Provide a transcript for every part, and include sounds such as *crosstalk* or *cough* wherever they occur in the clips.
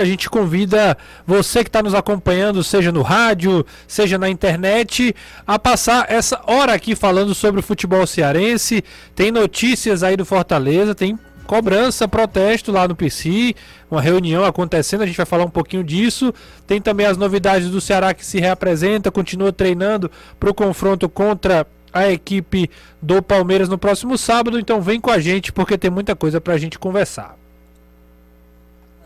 A gente convida você que está nos acompanhando, seja no rádio, seja na internet, a passar essa hora aqui falando sobre o futebol cearense. Tem notícias aí do Fortaleza, tem cobrança, protesto lá no PC, uma reunião acontecendo, a gente vai falar um pouquinho disso. Tem também as novidades do Ceará que se reapresenta, continua treinando para o confronto contra a equipe do Palmeiras no próximo sábado. Então vem com a gente porque tem muita coisa para a gente conversar.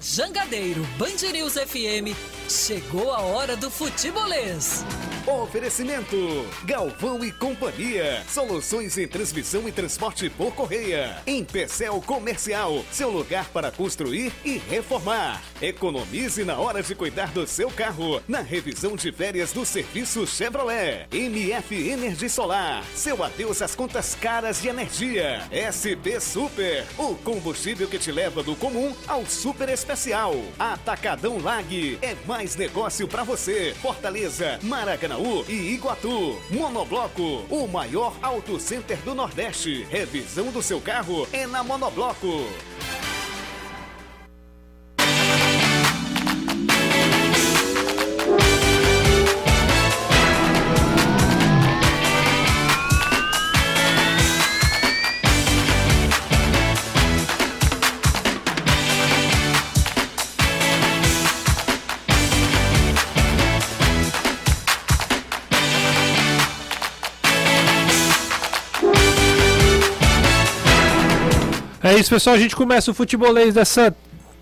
Jangadeiro Band News FM, chegou a hora do futebolês. Oferecimento: Galvão e Companhia. Soluções em transmissão e transporte por correia. Em Pecel Comercial, seu lugar para construir e reformar. Economize na hora de cuidar do seu carro. Na revisão de férias do serviço Chevrolet. MF Energia Solar. Seu adeus às contas caras de energia. SP Super. O combustível que te leva do comum ao super especial. Atacadão Lag. É mais negócio para você. Fortaleza, Maracanaú e Iguatu. Monobloco. O maior auto center do Nordeste. Revisão do seu carro é na Monobloco. É isso, pessoal. A gente começa o futebolês dessa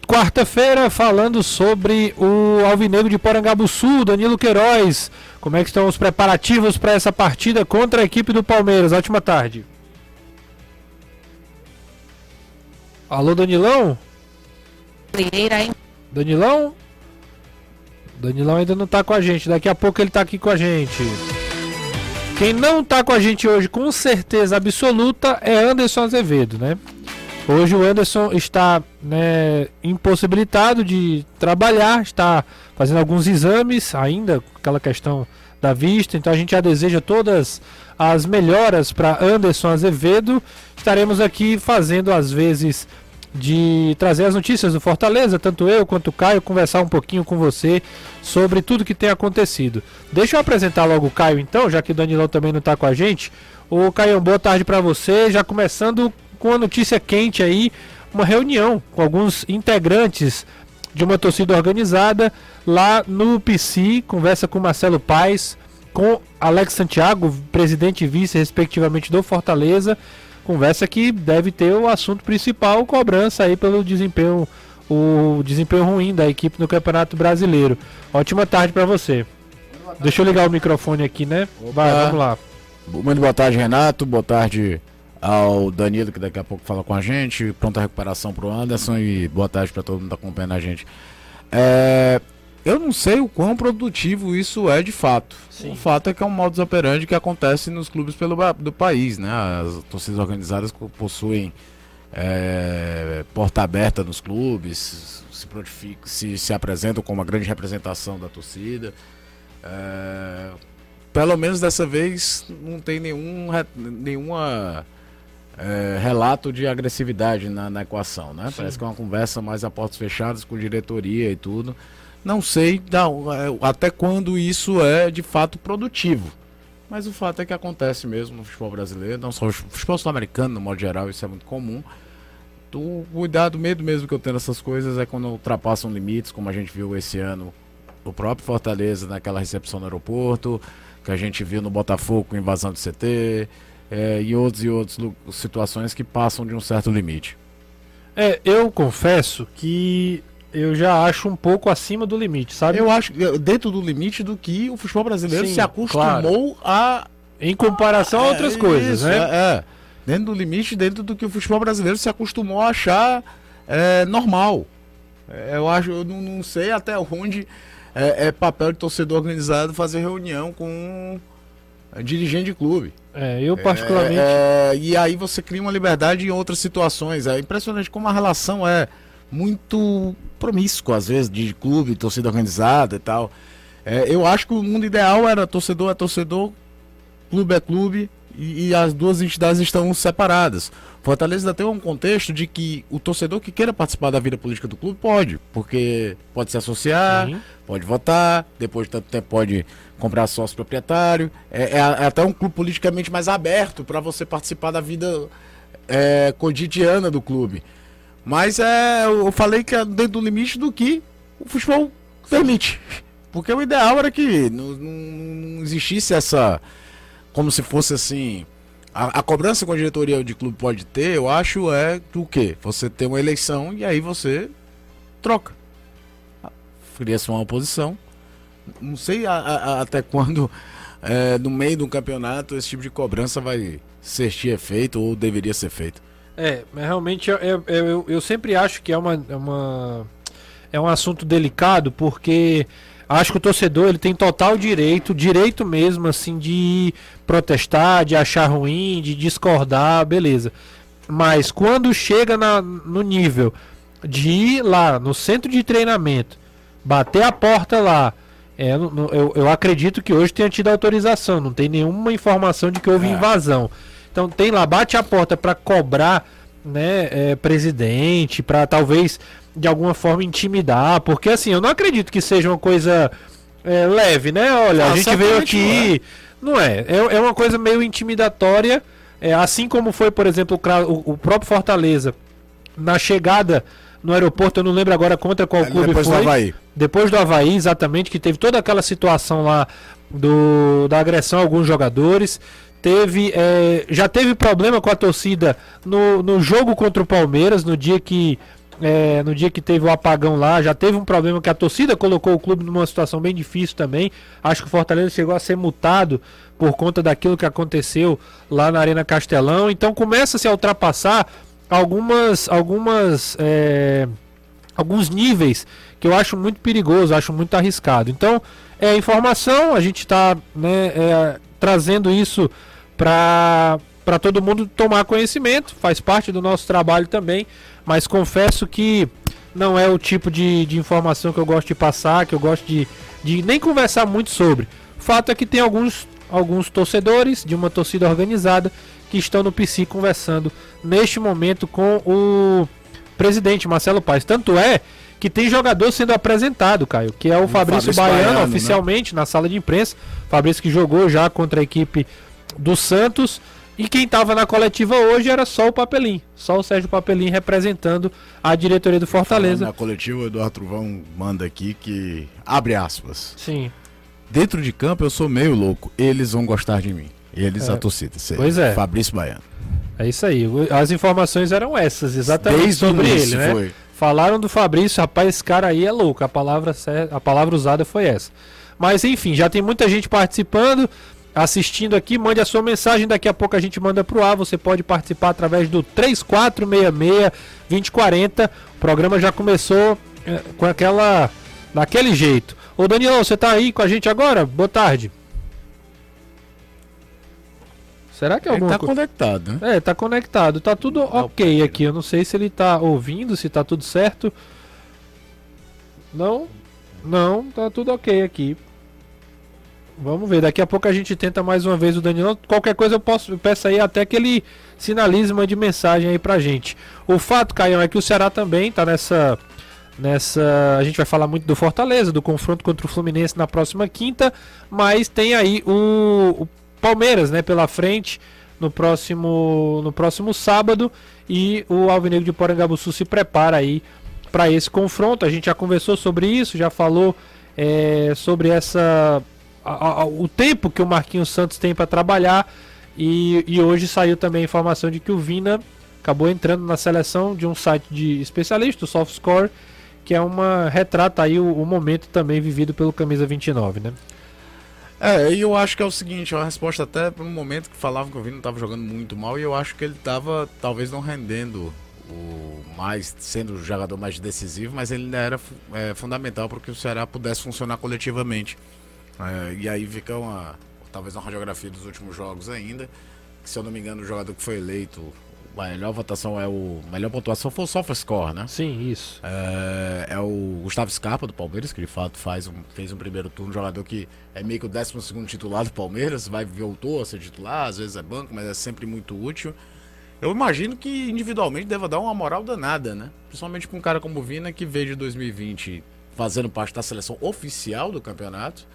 quarta-feira falando sobre o Alvinegro de Porangabuçu, Danilo Queiroz. Como é que estão os preparativos para essa partida contra a equipe do Palmeiras? Ótima tarde. Alô, Danilão? Danilão? Danilão ainda não tá com a gente. Daqui a pouco ele tá aqui com a gente. Quem não tá com a gente hoje, com certeza absoluta, é Anderson Azevedo, né? Hoje o Anderson está né, impossibilitado de trabalhar, está fazendo alguns exames ainda, aquela questão da vista. Então a gente já deseja todas as melhoras para Anderson Azevedo. Estaremos aqui fazendo às vezes de trazer as notícias do Fortaleza, tanto eu quanto o Caio, conversar um pouquinho com você sobre tudo que tem acontecido. Deixa eu apresentar logo o Caio então, já que o Danilão também não está com a gente. O Caio, boa tarde para você. Já começando com a notícia quente aí, uma reunião com alguns integrantes de uma torcida organizada lá no PC, conversa com Marcelo Paes, com Alex Santiago, presidente e vice respectivamente do Fortaleza, conversa que deve ter o assunto principal, cobrança aí pelo desempenho o desempenho ruim da equipe no Campeonato Brasileiro. Ótima tarde para você. Deixa eu ligar o microfone aqui, né? Vai, vamos lá. Muito boa tarde, Renato. Boa tarde ao Danilo, que daqui a pouco fala com a gente. Pronta recuperação para o Anderson e boa tarde para todo mundo que está acompanhando a gente. É, eu não sei o quão produtivo isso é de fato. Sim. O fato é que é um modus operandi que acontece nos clubes pelo do país, né? As torcidas organizadas possuem é, porta aberta nos clubes, se, se, se apresentam como uma grande representação da torcida. É, pelo menos dessa vez não tem nenhum, nenhuma é, relato de agressividade na, na equação, né? Sim. Parece que é uma conversa mais a portas fechadas com diretoria e tudo. Não sei não, é, até quando isso é de fato produtivo. Mas o fato é que acontece mesmo no futebol brasileiro, não só no futebol sul-americano, no modo geral, isso é muito comum. O cuidado, medo mesmo que eu tenho nessas coisas é quando ultrapassam limites, como a gente viu esse ano, o próprio Fortaleza naquela recepção no aeroporto, que a gente viu no Botafogo com invasão de CT, é, e outros e outras situações que passam de um certo limite. É, eu confesso que eu já acho um pouco acima do limite, sabe? Eu acho dentro do limite do que o futebol brasileiro Sim, se acostumou claro. a. Em comparação a outras é, coisas, isso, né? É, é, dentro do limite, dentro do que o futebol brasileiro se acostumou a achar é, normal. É, eu acho, eu não, não sei até onde é, é, papel de torcedor organizado fazer reunião com dirigente de clube. É, eu particularmente. É, é, e aí você cria uma liberdade em outras situações. É impressionante como a relação é muito promíscua, às vezes, de clube, torcida organizada e tal. É, eu acho que o mundo ideal era torcedor é torcedor, clube é clube, e, e as duas entidades estão separadas. Fortaleza ainda tem um contexto de que o torcedor que queira participar da vida política do clube pode, porque pode se associar, Sim. pode votar, depois de tanto tempo pode comprar sócio proprietário. É, é é até um clube politicamente mais aberto para você participar da vida é, cotidiana do clube. Mas é, eu falei que é dentro do limite do que o futebol permite. Porque o ideal era que não, não- existisse essa. Como se fosse assim. A, a cobrança que a diretoria de clube pode ter, eu acho, é do quê? Você ter uma eleição e aí você troca. Cria-se uma oposição. Não sei a- a- até quando, é, no meio de um campeonato, esse tipo de cobrança vai ser feito ou deveria ser feito. É, mas realmente eu, eu, eu- eu sempre acho que é uma, é uma é um assunto delicado porque acho que o torcedor ele tem total direito, direito mesmo assim de protestar, de achar ruim, de discordar, beleza. Mas quando chega na, no nível de ir lá no centro de treinamento, bater a porta lá, é, eu, eu acredito que hoje tenha tido autorização, não tem nenhuma informação de que houve É. invasão. Então tem lá, bate a porta para cobrar, né, é, presidente, para talvez de alguma forma intimidar, porque assim, eu não acredito que seja uma coisa é, leve, né? Olha, a Ah, gente veio aqui, não é, é, é uma coisa meio intimidatória, é, assim como foi, por exemplo, o- o próprio Fortaleza na chegada no aeroporto, eu não lembro agora contra qual clube Depois do foi. Havaí. Depois do Havaí, exatamente, que teve toda aquela situação lá do, da agressão a alguns jogadores. Teve, é, já teve problema com a torcida no, no jogo contra o Palmeiras, no dia que. é, no dia que teve o apagão lá, já teve um problema que a torcida colocou o clube numa situação bem difícil também. Acho que o Fortaleza chegou a ser multado por conta daquilo que aconteceu lá na Arena Castelão. Então começa-se a ultrapassar algumas. algumas é, alguns níveis que eu acho muito perigoso, acho muito arriscado. Então, é informação, a gente está né, é, trazendo isso para todo mundo tomar conhecimento, faz parte do nosso trabalho também, mas confesso que não é o tipo de, de informação que eu gosto de passar, que eu gosto de, de nem conversar muito sobre. O fato é que tem alguns, alguns torcedores de uma torcida organizada que estão no PC conversando neste momento com o presidente Marcelo Paes. Tanto é que tem jogador sendo apresentado, Caio, que é o Fabrício, Fabrício Baiano, Baiano, né? oficialmente na sala de imprensa. Fabrício que jogou já contra a equipe do Santos. E quem estava na coletiva hoje era só o Papelim, só o Sérgio Papelim representando a diretoria do Fortaleza. Na coletiva, o Eduardo Truvão manda aqui que. Abre aspas. Sim, Dentro de campo eu sou meio louco. Eles vão gostar de mim. Eles É. a torcida. Pois é. Fabrício Baiano. é isso aí. As informações eram essas, exatamente Desde sobre ele, né? foi. Falaram do Fabrício, rapaz, esse cara aí é louco. A palavra, a palavra usada foi essa. Mas enfim, já tem muita gente participando, assistindo aqui. Mande a sua mensagem, daqui a pouco a gente manda pro ar. Você pode participar através do 3466-2040. O programa já começou eh, com aquela. daquele jeito. Ô Daniel, você tá aí com a gente agora? Boa tarde. Será que é Ele alguma tá coisa? conectado, né? É, tá conectado. Tá tudo ok aqui. Eu não sei se ele tá ouvindo, se tá tudo certo. Não? Não, tá tudo ok aqui. Vamos ver, daqui a pouco a gente tenta mais uma vez o Danilão. Qualquer coisa eu posso eu peço aí até que ele sinalize uma de mensagem aí pra gente. O fato, Caião, é que o Ceará também tá nessa nessa, a gente vai falar muito do Fortaleza, do confronto contra o Fluminense na próxima quinta, mas tem aí o, o Palmeiras, né, pela frente no próximo no próximo sábado e o Alvinegro de Porangabuçu se prepara aí para esse confronto. A gente já conversou sobre isso, já falou é, sobre essa a- a- o tempo que o Marquinhos Santos tem para trabalhar e, e hoje saiu também a informação de que o Vina acabou entrando na seleção de um site de especialista, o SoftScore, que é uma retrata aí o, o momento também vivido pelo camisa 29, né? É, e eu acho que é o seguinte, é uma resposta até para um momento que falavam que o Vini estava jogando muito mal e eu acho que ele estava talvez não rendendo o mais, sendo o jogador mais decisivo, mas ele ainda era é, fundamental para que o Ceará pudesse funcionar coletivamente. É, e aí fica uma, talvez uma radiografia dos últimos jogos ainda, que se eu não me engano o jogador que foi eleito a melhor votação é o. Melhor pontuação foi o SofaScore, né? Sim, isso. É, é, o Gustavo Scarpa do Palmeiras, que de fato faz um, fez um primeiro turno, jogador que é meio que o 12 titular do Palmeiras, vai voltou a ser titular, às vezes é banco, mas é sempre muito útil. Eu imagino que individualmente deva dar uma moral danada, né? Principalmente com um cara como o Vina, que veio de 2020 fazendo parte da seleção oficial do campeonato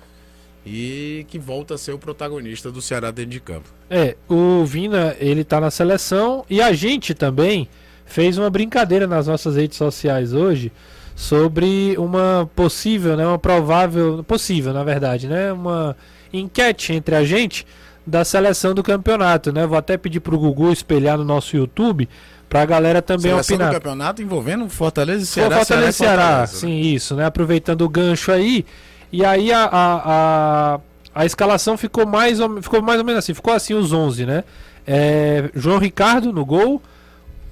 e que volta a ser o protagonista do Ceará dentro de campo. É, o Vina, ele tá na seleção e a gente também fez uma brincadeira nas nossas redes sociais hoje sobre uma possível, né, uma provável, possível, na verdade, né, uma enquete entre a gente da seleção do campeonato, né? Vou até pedir pro Gugu espelhar no nosso YouTube pra galera também seleção opinar. do campeonato envolvendo Fortaleza e Ceará. Fortaleza e Ceará, Fortaleza, né? sim, isso, né? Aproveitando o gancho aí. E aí a, a, a, a escalação ficou mais, ou, ficou mais ou menos assim, ficou assim os 11, né? É, João Ricardo no gol,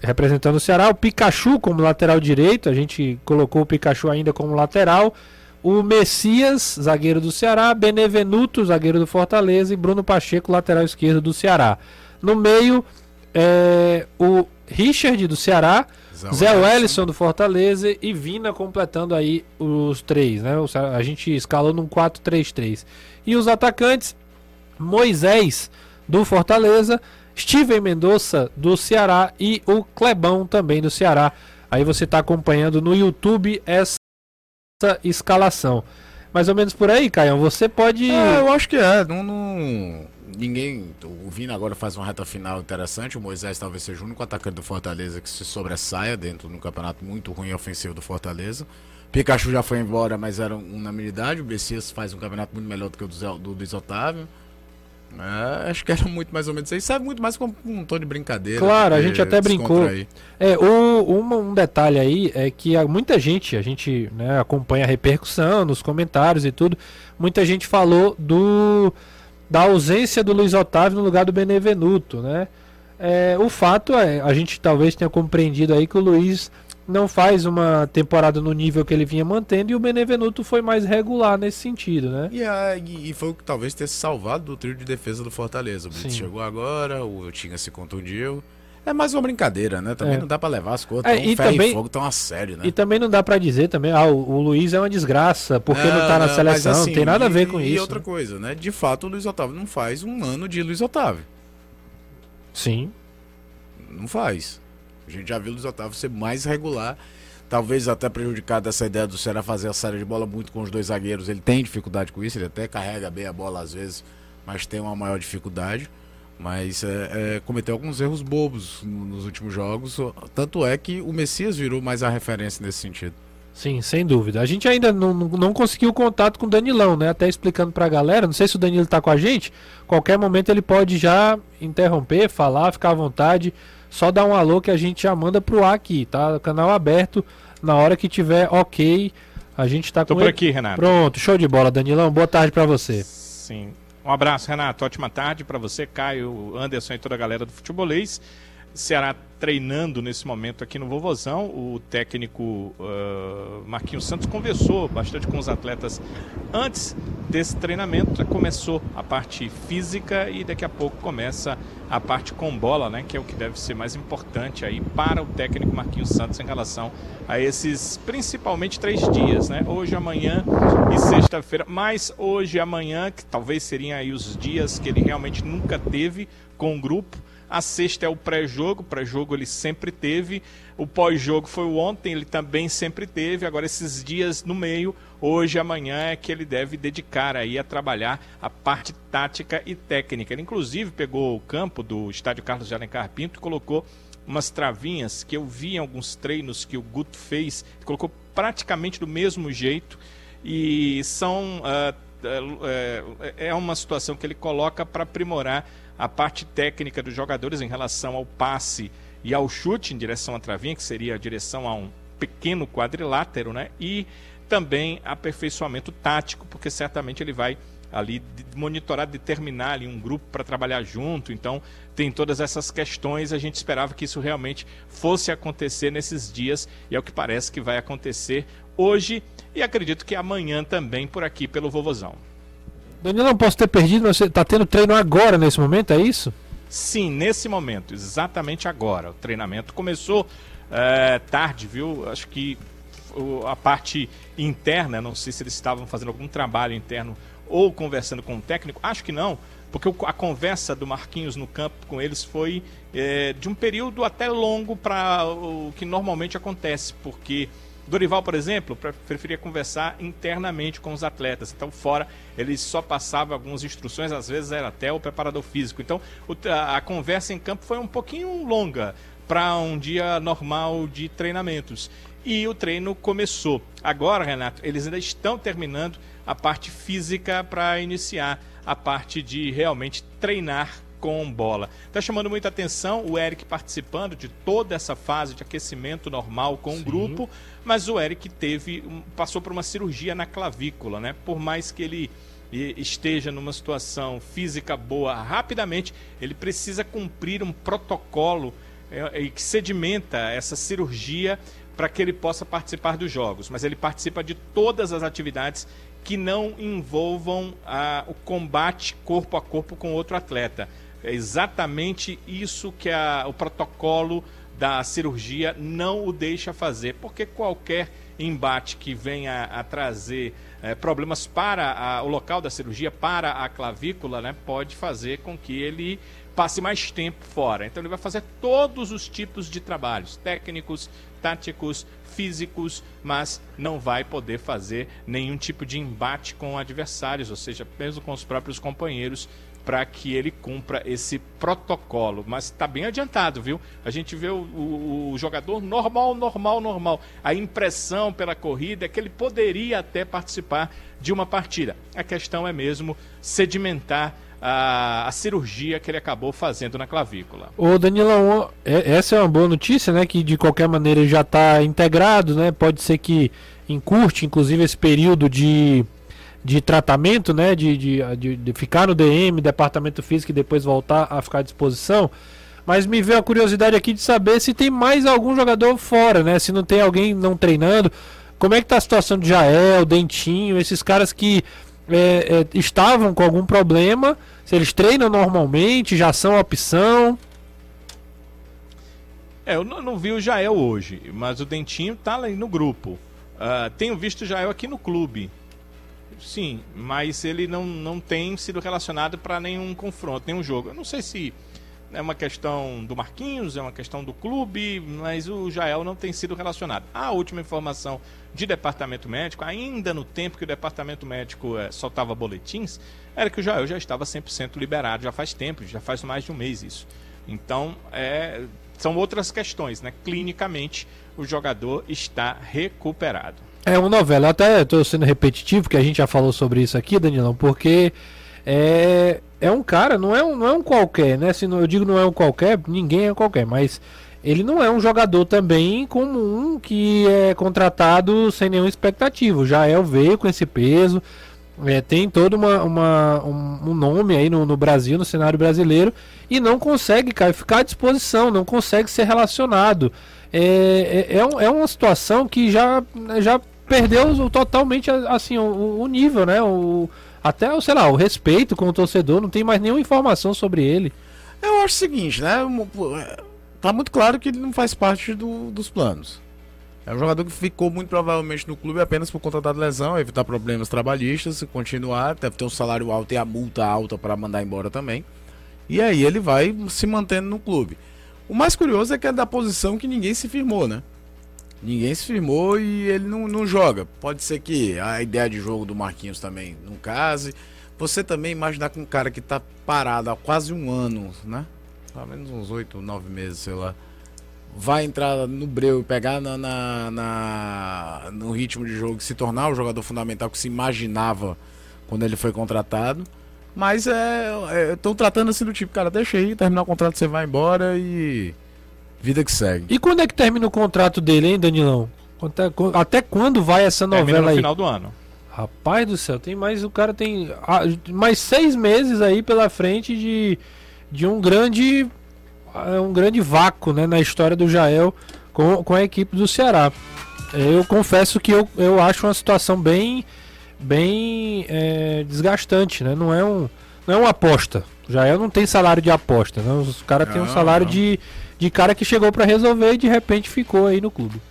representando o Ceará, o Pikachu como lateral direito, a gente colocou o Pikachu ainda como lateral, o Messias, zagueiro do Ceará, Benevenuto, zagueiro do Fortaleza e Bruno Pacheco, lateral esquerdo do Ceará. No meio, é, o Richard do Ceará, Zé Wellison. Do Fortaleza e Vina completando aí os três, né? A gente escalou num 4-3-3. E os atacantes, Moisés do Fortaleza, Steven Mendonça do Ceará e o Clebão também do Ceará. Aí você está acompanhando no YouTube essa escalação. Mais ou menos por aí, Caião. Você pode. É, eu acho que é. Não, não- Ninguém. O Vina agora faz uma reta final interessante. O Moisés talvez seja o único atacante do Fortaleza que se sobressaia dentro de um campeonato muito ruim e ofensivo do Fortaleza. Pikachu já foi embora, mas era unanimidade. O Messias faz um campeonato muito melhor do que o do, Zé, do Luiz Otávio. É, acho que era muito mais ou menos isso. aí. Serve muito mais como um tom de brincadeira. Claro, a gente até brincou. É, o, uma- um detalhe aí é que há muita gente, a gente né, acompanha a repercussão nos comentários e tudo, muita gente falou do da ausência do Luiz Otávio no lugar do Benevenuto, né? É, o fato é, a gente talvez tenha compreendido aí que o Luiz não faz uma temporada no nível que ele vinha mantendo e o Benevenuto foi mais regular nesse sentido, né? E, a- e- foi o que talvez tenha se salvado do trio de defesa do Fortaleza. O Sim. chegou agora, o Tinga se contundiu. É mais uma brincadeira, né? Também É. não dá pra levar as coisas É, tão e ferro também- e fogo tão a sério, né? E também não dá pra dizer também, ah, o, o Luiz é uma desgraça porque não, tá na mas seleção, assim, não tem nada a ver e- com e isso. outra né? coisa, né? De fato, o Luiz Otávio não faz um ano de Luiz Otávio. Sim. Não faz. A gente já viu o Luiz Otávio ser mais regular. Talvez até prejudicado essa ideia do Ceará fazer a série de bola muito com os dois zagueiros. Ele tem dificuldade com isso, ele até carrega bem a bola às vezes, mas tem uma maior dificuldade. Mas é, é, cometeu alguns erros bobos no- nos últimos jogos. Tanto é que o Messias virou mais a referência nesse sentido. Sim, sem dúvida. A gente ainda não, não conseguiu contato com o Danilão, né? Até explicando pra galera, não sei se o Danilo tá com a gente. Qualquer momento ele pode já interromper, falar, ficar à vontade. Só dar um alô que a gente já manda pro ar aqui, tá? Canal aberto. Na hora que tiver ok, a gente tá Tô com por ele. aqui, Renato. Pronto, show de bola, Danilão. Boa tarde pra você. Sim. Um abraço, Renato. Ótima tarde para você, Caio, Anderson e toda a galera do futebolês. Ceará treinando nesse momento aqui no Vovozão. O técnico ah, Marquinhos Santos conversou bastante com os atletas antes desse treinamento. Começou a parte física e daqui a pouco começa a parte com bola, né? Que é o que deve ser mais importante aí para o técnico Marquinhos Santos em relação a esses principalmente três dias, né? Hoje, amanhã e sexta-feira. Mas hoje e amanhã, que talvez seriam aí os dias que ele realmente nunca teve com o grupo. A sexta é o pré-jogo, pré-jogo ele sempre teve. O pós-jogo foi ontem, ele também sempre teve. Agora, esses dias no meio, hoje amanhã, é que ele deve dedicar aí a trabalhar a parte tática e técnica. Ele, inclusive, pegou o campo do estádio Carlos de Alencar Pinto e colocou umas travinhas que eu vi em alguns treinos que o Guto fez, colocou praticamente do mesmo jeito e são é, é uma situação que ele coloca para aprimorar a parte técnica dos jogadores em relação ao passe e ao chute em direção à travinha, que seria a direção a um pequeno quadrilátero, né? E também aperfeiçoamento tático, porque certamente ele vai ali monitorar, determinar ali um grupo para trabalhar junto. Então, tem todas essas questões. A gente esperava que isso realmente fosse acontecer nesses dias e é o que parece que vai acontecer hoje e acredito que amanhã também por aqui pelo Vovozão. Danilo, não posso ter perdido, mas você tá tendo treino agora nesse momento, é isso? Sim, nesse momento, exatamente agora. O treinamento começou é, tarde, viu? Acho que a parte interna, não sei se eles estavam fazendo algum trabalho interno ou conversando com o técnico, acho que não, porque a conversa do Marquinhos no campo com eles foi é, de um período até longo para o que normalmente acontece, porque Dorival, por exemplo, preferia conversar internamente com os atletas. Então, fora, ele só passava algumas instruções, às vezes era até o preparador físico. Então, a, conversa em campo foi um pouquinho longa para um dia normal de treinamentos. E o treino começou. Agora, Renato, eles ainda estão terminando a parte física para iniciar a parte de realmente treinar com bola. Está chamando muita atenção o Eric participando de toda essa fase de aquecimento normal com Sim. o grupo, mas o Eric teve passou por uma cirurgia na clavícula, né? Por mais que ele esteja numa situação física boa rapidamente, ele precisa cumprir um protocolo é, que sedimenta essa cirurgia para que ele possa participar dos jogos. Mas ele participa de todas as atividades que não envolvam o combate corpo a corpo com outro atleta. É exatamente isso que a, o protocolo da cirurgia não o deixa fazer, porque qualquer embate que venha a trazer é, problemas para a, o local da cirurgia, para a clavícula, né, pode fazer com que ele passe mais tempo fora. Então ele vai fazer todos os tipos de trabalhos, técnicos, táticos, físicos, mas não vai poder fazer nenhum tipo de embate com adversários, ou seja, mesmo com os próprios companheiros para que ele cumpra esse protocolo. Mas está bem adiantado, viu? A gente vê o, o, o, jogador normal, normal, normal. A impressão pela corrida é que ele poderia até participar de uma partida. A questão é mesmo sedimentar a, a, cirurgia que ele acabou fazendo na clavícula. Ô Danilão, é, essa é uma boa notícia, né? Que de qualquer maneira já está integrado, né? Pode ser que encurte, inclusive, esse período de de tratamento, né? De, de, de, de, ficar no DM, departamento físico e depois voltar a ficar à disposição. Mas me veio a curiosidade aqui de saber se tem mais algum jogador fora, né? Se não tem alguém não treinando. Como é que tá a situação de Jael, Dentinho, esses caras que é, é, estavam com algum problema? Se eles treinam normalmente, já são opção? É, eu não, não vi o Jael hoje, mas o Dentinho tá lá no grupo. Uh, tenho visto o Jael aqui no clube. Sim, mas ele não, não tem sido relacionado para nenhum confronto, nenhum jogo. Eu não sei se é uma questão do Marquinhos, é uma questão do clube, mas o Jael não tem sido relacionado. A última informação de departamento médico, ainda no tempo que o departamento médico é, soltava boletins, era que o Jael já estava 100% liberado, já faz tempo, já faz mais de um mês isso. Então, é, são outras questões, né? Clinicamente, o jogador está recuperado. É uma novela. Até estou sendo repetitivo, porque a gente já falou sobre isso aqui, Danilão, porque é, é um cara, não é um, não é um qualquer, né? Se não, eu digo não é um qualquer, ninguém é qualquer, mas ele não é um jogador também comum que é contratado sem nenhuma expectativa. Já é o veio com esse peso, é, tem todo uma, uma um, um, nome aí no, no, Brasil, no cenário brasileiro, e não consegue, cara, ficar à disposição, não consegue ser relacionado. É, é, é, é uma situação que já, já perdeu totalmente assim o, o nível, né? O, até, sei lá, o respeito com o torcedor, não tem mais nenhuma informação sobre ele. Eu acho o seguinte, né? Tá muito claro que ele não faz parte do, dos planos. É um jogador que ficou muito provavelmente no clube apenas por conta da lesão, evitar problemas trabalhistas, continuar, deve ter um salário alto e a multa alta para mandar embora também. E aí ele vai se mantendo no clube. O mais curioso é que é da posição que ninguém se firmou, né? Ninguém se firmou e ele não, não joga. Pode ser que a ideia de jogo do Marquinhos também não case. Você também imaginar com um cara que tá parado há quase um ano, né? Pelo menos uns oito, nove meses, sei lá. Vai entrar no breu e pegar na, na, na, no ritmo de jogo, se tornar o jogador fundamental que se imaginava quando ele foi contratado. Mas é. Estão é, tratando assim do tipo, cara, deixa aí, terminar o contrato, você vai embora e Vida que segue. E quando é que termina o contrato dele, hein, Danilão? Até quando vai essa novela termina no aí? no final do ano. Rapaz do céu, tem mais. O cara tem ah, mais seis meses aí pela frente de, de um grande. Ah, um grande vácuo né, na história do Jael com, com a equipe do Ceará. Eu confesso que eu, eu acho uma situação bem, bem é, desgastante, né? Não é, um, não é uma aposta. Jael não tem salário de aposta, né? Os caras têm um salário não. de, de cara que chegou pra resolver e de repente ficou aí no clube.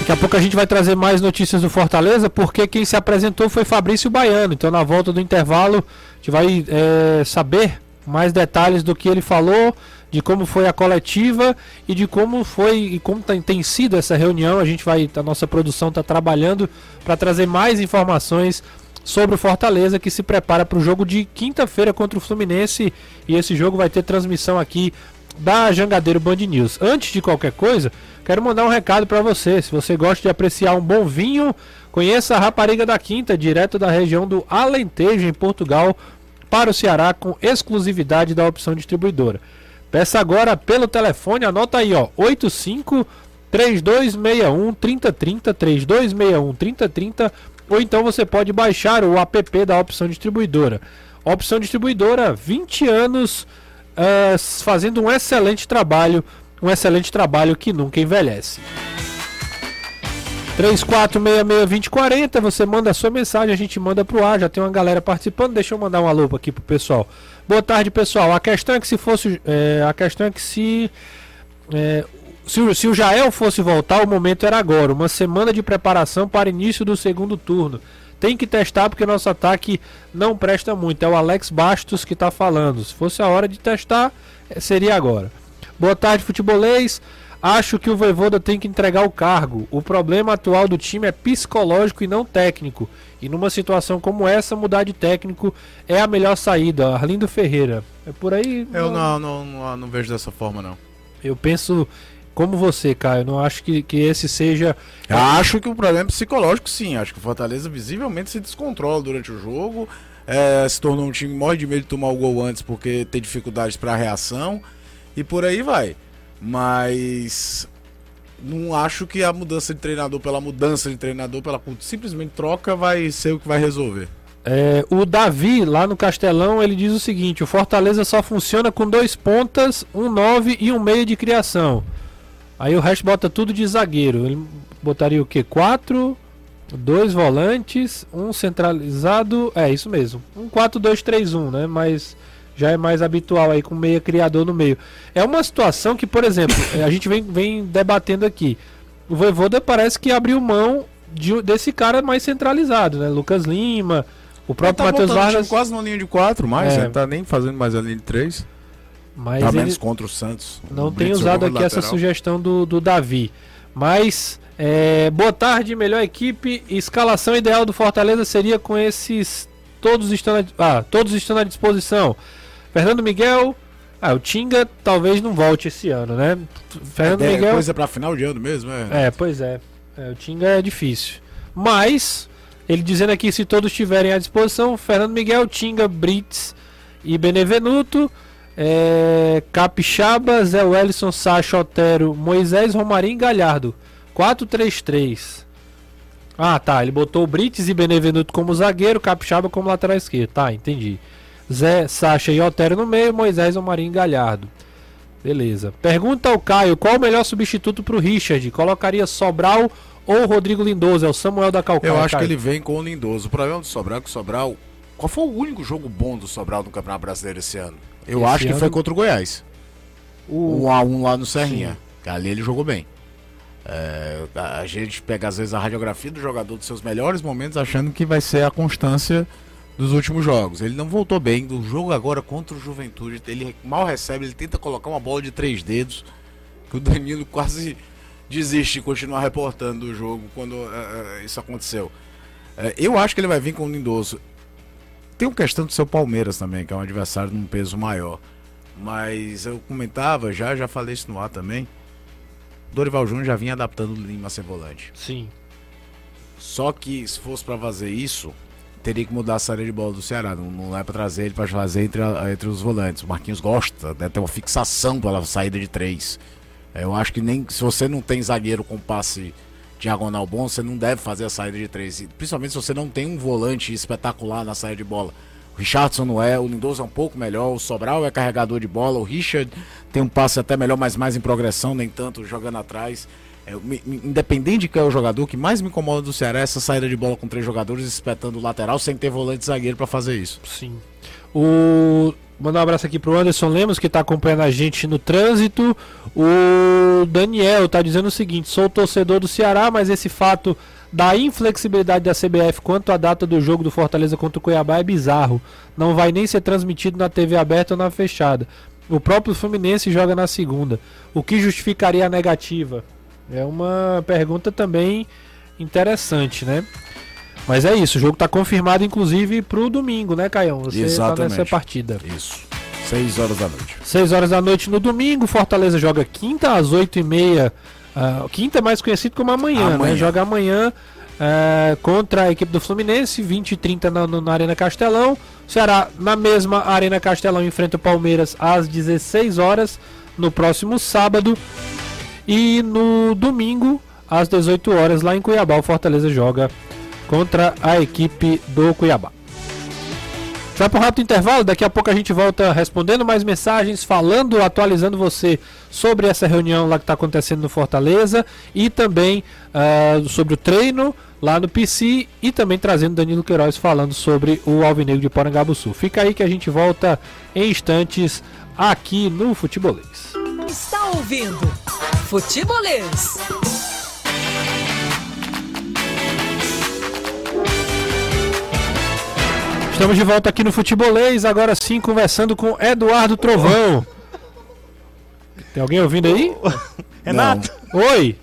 Daqui a pouco a gente vai trazer mais notícias do Fortaleza, porque quem se apresentou foi Fabrício Baiano. Então, na volta do intervalo, a gente vai é, saber mais detalhes do que ele falou, de como foi a coletiva e de como foi e como tem sido essa reunião. A gente vai, a nossa produção está trabalhando para trazer mais informações sobre o Fortaleza que se prepara para o jogo de quinta-feira contra o Fluminense e esse jogo vai ter transmissão aqui da Jangadeiro Band News. Antes de qualquer coisa, quero mandar um recado para você. Se você gosta de apreciar um bom vinho, conheça a Rapariga da Quinta, direto da região do Alentejo, em Portugal, para o Ceará, com exclusividade da opção distribuidora. Peça agora pelo telefone, anota aí, ó, 85 3261 3030 3261 3030 ou então você pode baixar o app da opção distribuidora. Opção distribuidora, 20 anos eh, fazendo um excelente trabalho, um excelente trabalho que nunca envelhece. 34662040, você manda a sua mensagem, a gente manda pro ar, já tem uma galera participando. Deixa eu mandar um alô aqui pro pessoal. Boa tarde, pessoal. A questão é que se fosse, é, a questão é que se é, se, o- se o Jael fosse voltar, o momento era agora. Uma semana de preparação para início do segundo turno. Tem que testar porque nosso ataque não presta muito. É o Alex Bastos que está falando. Se fosse a hora de testar, eh, seria agora. Boa tarde, futebolês. Acho que o Voivoda tem que entregar o cargo. O problema atual do time é psicológico e não técnico. E numa situação como essa, mudar de técnico é a melhor saída. Arlindo Ferreira. É por aí. Eu não, não, não, não vejo dessa forma, não. Eu penso como você, Caio. Não acho que, que esse seja. Acho que o problema é psicológico, sim. Acho que o Fortaleza visivelmente se descontrola durante o jogo. é, se tornou um time morre de medo de tomar o gol antes porque tem dificuldades para reação. E por aí vai. Mas não acho que a mudança de treinador pela mudança de treinador, pela simplesmente troca, vai ser o que vai resolver. É, o Davi, lá no Castelão, ele diz o seguinte: o Fortaleza só funciona com dois pontas, um 9 e um meio de criação. Aí o resto bota tudo de zagueiro. Ele botaria o que? Quatro, dois volantes, um centralizado. É isso mesmo. Um 4-2-3-1, né? Mas já é mais habitual aí com meia criador no meio. É uma situação que, por exemplo, eh, a gente vem, vem debatendo aqui. O Voivoda parece que abriu mão de- desse cara mais centralizado, né? Lucas Lima, o próprio tá Matheus Vargas. quase na linha de 4, mas É. ele tá nem fazendo mais a linha de 3. Mas Pelo ele menos contra o Santos. não O tem usado aqui de essa lateral. sugestão do, do Davi. Mas, é, boa tarde, melhor equipe. Escalação ideal do Fortaleza seria com esses. Todos estando, ah, todos estando à disposição. Fernando Miguel. Ah, o Tinga talvez não volte esse ano, né? Fernando É, Miguel. coisa pra final de ano mesmo, é. É, pois é. É, O Tinga é difícil. Mas, ele dizendo aqui, se todos estiverem à disposição, Fernando Miguel, Tinga, Brits e Benevenuto, é, Capixaba, Zé Wellison, Sacha, Otero, Moisés, Romarinho e Galhardo. 4-3-3. Ah, tá. Ele botou o Brits e Benevenuto como zagueiro, Capixaba como lateral esquerdo. Tá, entendi. Zé, Sacha e Otero no meio, Moisés, Romarinho e Galhardo. Beleza. Pergunta ao Caio: qual o melhor substituto pro Richard? Colocaria Sobral ou Rodrigo Lindoso? É o Samuel da Calcaia. Eu acho que Caio. ele vem com o Lindoso. O problema do Sobral é que o Sobral. Qual foi o único jogo bom do Sobral no Campeonato Brasileiro esse ano? Eu Esse acho que ano- foi contra o Goiás. O... 1 a 1 lá no Serrinha. Ali ele jogou bem. É, a gente pega às vezes a radiografia do jogador dos seus melhores momentos achando que vai ser a constância dos últimos jogos. Ele não voltou bem. Do jogo agora contra o Juventude, ele mal recebe, ele tenta colocar uma bola de três dedos. Que o Danilo quase desiste de continuar reportando o jogo quando é, isso aconteceu. É, eu acho que ele vai vir com o Lindoso. Tem uma questão do seu Palmeiras também, que é um adversário num peso maior. Mas eu comentava já, já falei isso no ar também. Dorival Júnior já vinha adaptando o Lima a ser volante. Sim. Só que se fosse pra fazer isso, teria que mudar a saída de bola do Ceará. Não, não é pra trazer ele pra fazer entre, a- entre os volantes. O Marquinhos gosta, né, tem uma fixação pela saída de três. É, Eu acho que nem se você não tem zagueiro com passe diagonal bom, você não deve fazer a saída de três. Principalmente se você não tem um volante espetacular na saída de bola. O Richardson não é, o Lindoso é um pouco melhor, o Sobral é carregador de bola, o Richard tem um passe até melhor, mas mais em progressão, nem tanto jogando atrás. é, independente de quem é o jogador, o que mais me incomoda do Ceará é essa saída de bola com três jogadores espetando o lateral sem ter volante zagueiro pra fazer isso. Sim. O... Mandar um abraço aqui pro Anderson Lemos, que tá acompanhando a gente no trânsito. O Daniel tá dizendo o seguinte: sou torcedor do Ceará, mas esse fato da inflexibilidade da CBF quanto à data do jogo do Fortaleza contra o Cuiabá é bizarro. Não vai nem ser transmitido na TV aberta ou na fechada. O próprio Fluminense joga na segunda. O que justificaria a negativa? É uma pergunta também interessante, né? Mas é isso, o jogo tá confirmado inclusive pro domingo, né, Caião? Você tá Exatamente. nessa partida. Isso. 6 horas da noite. 6 horas da noite no domingo, Fortaleza joga quinta às 8 e meia. ah, quinta é mais conhecido como amanhã, Amanhã. né? Joga amanhã ah, contra a equipe do Fluminense, 20 e 30 na, na Arena Castelão. O Ceará, na mesma Arena Castelão, enfrenta o Palmeiras às 16 horas no próximo sábado. E no domingo, às 18 horas, lá em Cuiabá, o Fortaleza joga contra a equipe do Cuiabá. Vai para um rápido intervalo, daqui a pouco a gente volta respondendo mais mensagens, falando, atualizando você sobre essa reunião lá que está acontecendo no Fortaleza e também ah, sobre o treino lá no PC e também trazendo Danilo Queiroz falando sobre o Alvinegro de Porangabuçu. Fica aí que a gente volta em instantes aqui no Futebolês. Está ouvindo Futebolês. Estamos de volta aqui no Futebolês, agora sim conversando com Eduardo Trovão. Tem alguém ouvindo aí? *laughs* Renato, Oi!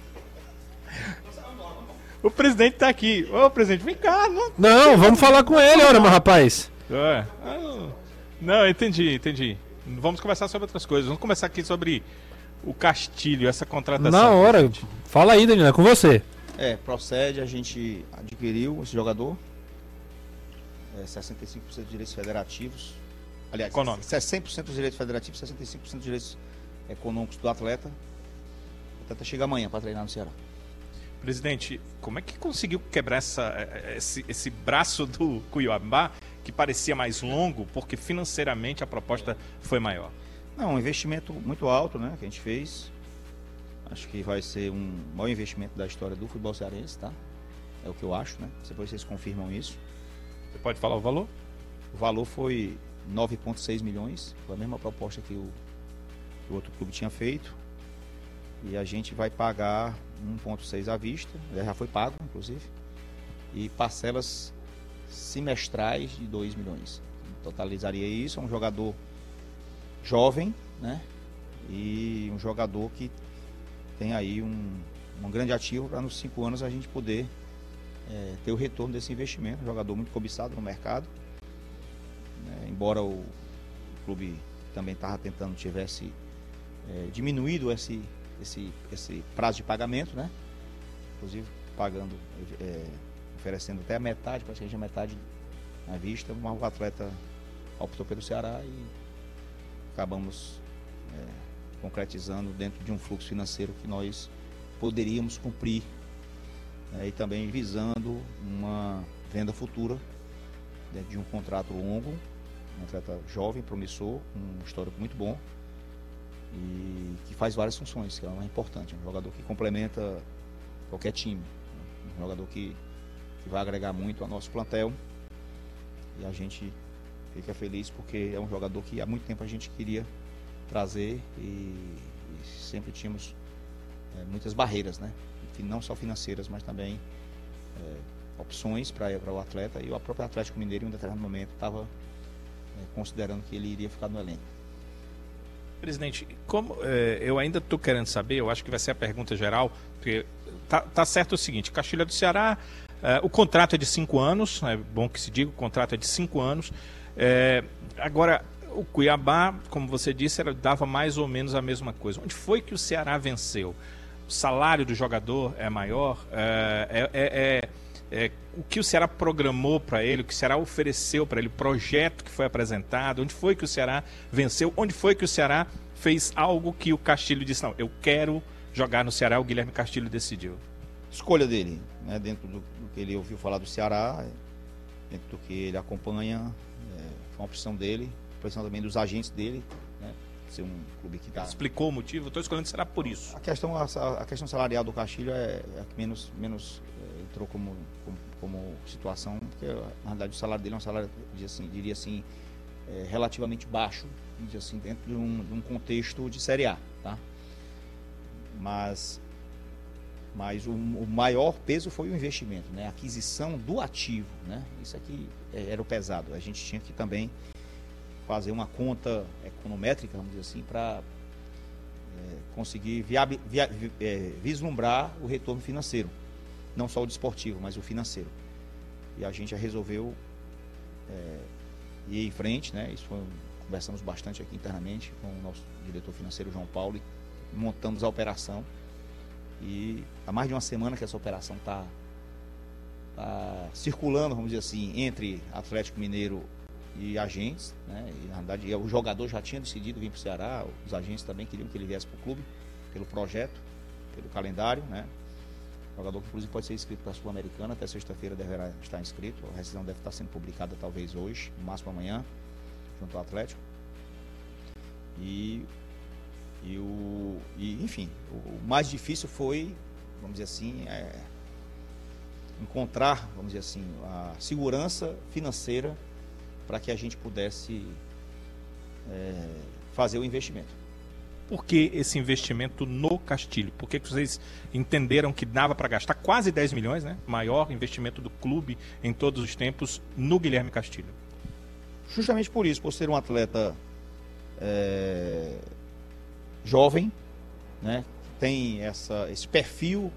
o presidente tá aqui. Ô, presidente, vem cá. Não, Não, vamos falar com ele, ora, meu rapaz. É. Não, entendi, entendi. Vamos conversar sobre outras coisas. Vamos conversar aqui sobre o Castilho, essa contratação. Na hora. Fala aí, Danilo, é com você. É, procede, a gente adquiriu esse jogador. É, 65% dos direitos federativos. Aliás, Econômicos. 100% dos direitos federativos, 65% dos direitos econômicos do atleta. O atleta chega amanhã para treinar no Ceará. Presidente, como é que conseguiu quebrar essa, eh, esse, esse braço do Cuiabá, que parecia mais longo, porque financeiramente a proposta foi maior? Não, um investimento muito alto, né, que a gente fez. Acho que vai ser um maior investimento da história do futebol cearense, tá? É o que eu acho, né? Depois vocês confirmam isso. Você pode falar o valor? O valor foi 9,6 milhões, foi a mesma proposta que o, que o outro clube tinha feito. E a gente vai pagar 1,6 à vista, ele já foi pago, inclusive, e parcelas semestrais de 2 milhões. Totalizaria isso, é um jogador jovem, né? E um jogador que tem aí um, um grande ativo para nos cinco anos a gente poder eh, ter o retorno desse investimento. Um jogador muito cobiçado no mercado né, embora o clube também estava tentando tivesse eh, diminuído esse, esse, esse prazo de pagamento, né? Inclusive pagando, eh, oferecendo até a metade, praticamente a metade à vista, mas o atleta optou pelo Ceará e acabamos eh, concretizando dentro de um fluxo financeiro que nós poderíamos cumprir né, e também visando uma venda futura de um contrato longo, um atleta jovem, promissor, um histórico muito bom e que faz várias funções, que é importante, um jogador que complementa qualquer time, né? um jogador que, que vai agregar muito ao nosso plantel e a gente fica feliz porque é um jogador que há muito tempo a gente queria trazer e, e sempre tínhamos eh, muitas barreiras, né? Não só financeiras, mas também eh, opções para o atleta e o próprio Atlético Mineiro em um determinado momento estava eh, considerando que ele iria ficar no elenco. Presidente, como eh, eu ainda estou querendo saber, eu acho que vai ser a pergunta geral, porque tá, tá certo o seguinte, Castilho é do Ceará, eh, o contrato é de cinco anos, é bom que se diga, o contrato é de cinco anos. Eh, agora, o Cuiabá, como você disse, era, dava mais ou menos a mesma coisa. Onde foi que o Ceará venceu? Salário do jogador é maior? Eh, é- é- é- é, o que o Ceará programou para ele, o que o Ceará ofereceu para ele, o projeto que foi apresentado, onde foi que o Ceará venceu, onde foi que o Ceará fez algo que o Castilho disse, não, eu quero jogar no Ceará, o Guilherme Castilho decidiu. Escolha dele, né, dentro do, do que ele ouviu falar do Ceará, dentro do que ele acompanha, é, foi uma opção dele, opção também dos agentes dele, né, ser um clube que está Explicou o motivo? Estou escolhendo será por isso. A questão, a, a questão salarial do Castilho é, é a que menos, menos é, entrou como, como, como situação, porque na verdade o salário dele é um salário, diria assim, diria assim é, relativamente baixo, dizer assim, dentro de um, de um contexto de Série A. Tá? Mas, mas o, o maior peso foi o investimento, né? a aquisição do ativo. Né? Isso aqui é, era o pesado. A gente tinha que também fazer uma conta econométrica, vamos dizer assim, para é, conseguir via, é, vislumbrar o retorno financeiro. Não só o desportivo, mas o financeiro. E a gente já resolveu é, ir em frente, né? Isso foi, conversamos bastante aqui internamente com o nosso diretor financeiro João Paulo e montamos a operação. E há mais de uma semana que essa operação está tá circulando, vamos dizer assim, entre Atlético Mineiro e agentes, né? E, na verdade, o jogador já tinha decidido vir para o Ceará, os agentes também queriam que ele viesse para o clube, pelo projeto, pelo calendário, né? O jogador inclusive pode ser inscrito para a Sul-Americana, até sexta-feira deverá estar inscrito. A rescisão deve estar sendo publicada talvez hoje, no máximo amanhã, junto ao Atlético. E, e o. E, enfim, o, o mais difícil foi, vamos dizer assim, é, encontrar, vamos dizer assim, a segurança financeira para que a gente pudesse é, fazer o investimento. Por que esse investimento no Castilho? Por que, que vocês entenderam que dava para gastar quase 10 milhões, né? Maior investimento do clube em todos os tempos no Guilherme Castilho. Justamente por isso, por ser um atleta é, jovem, né? Tem essa, esse perfil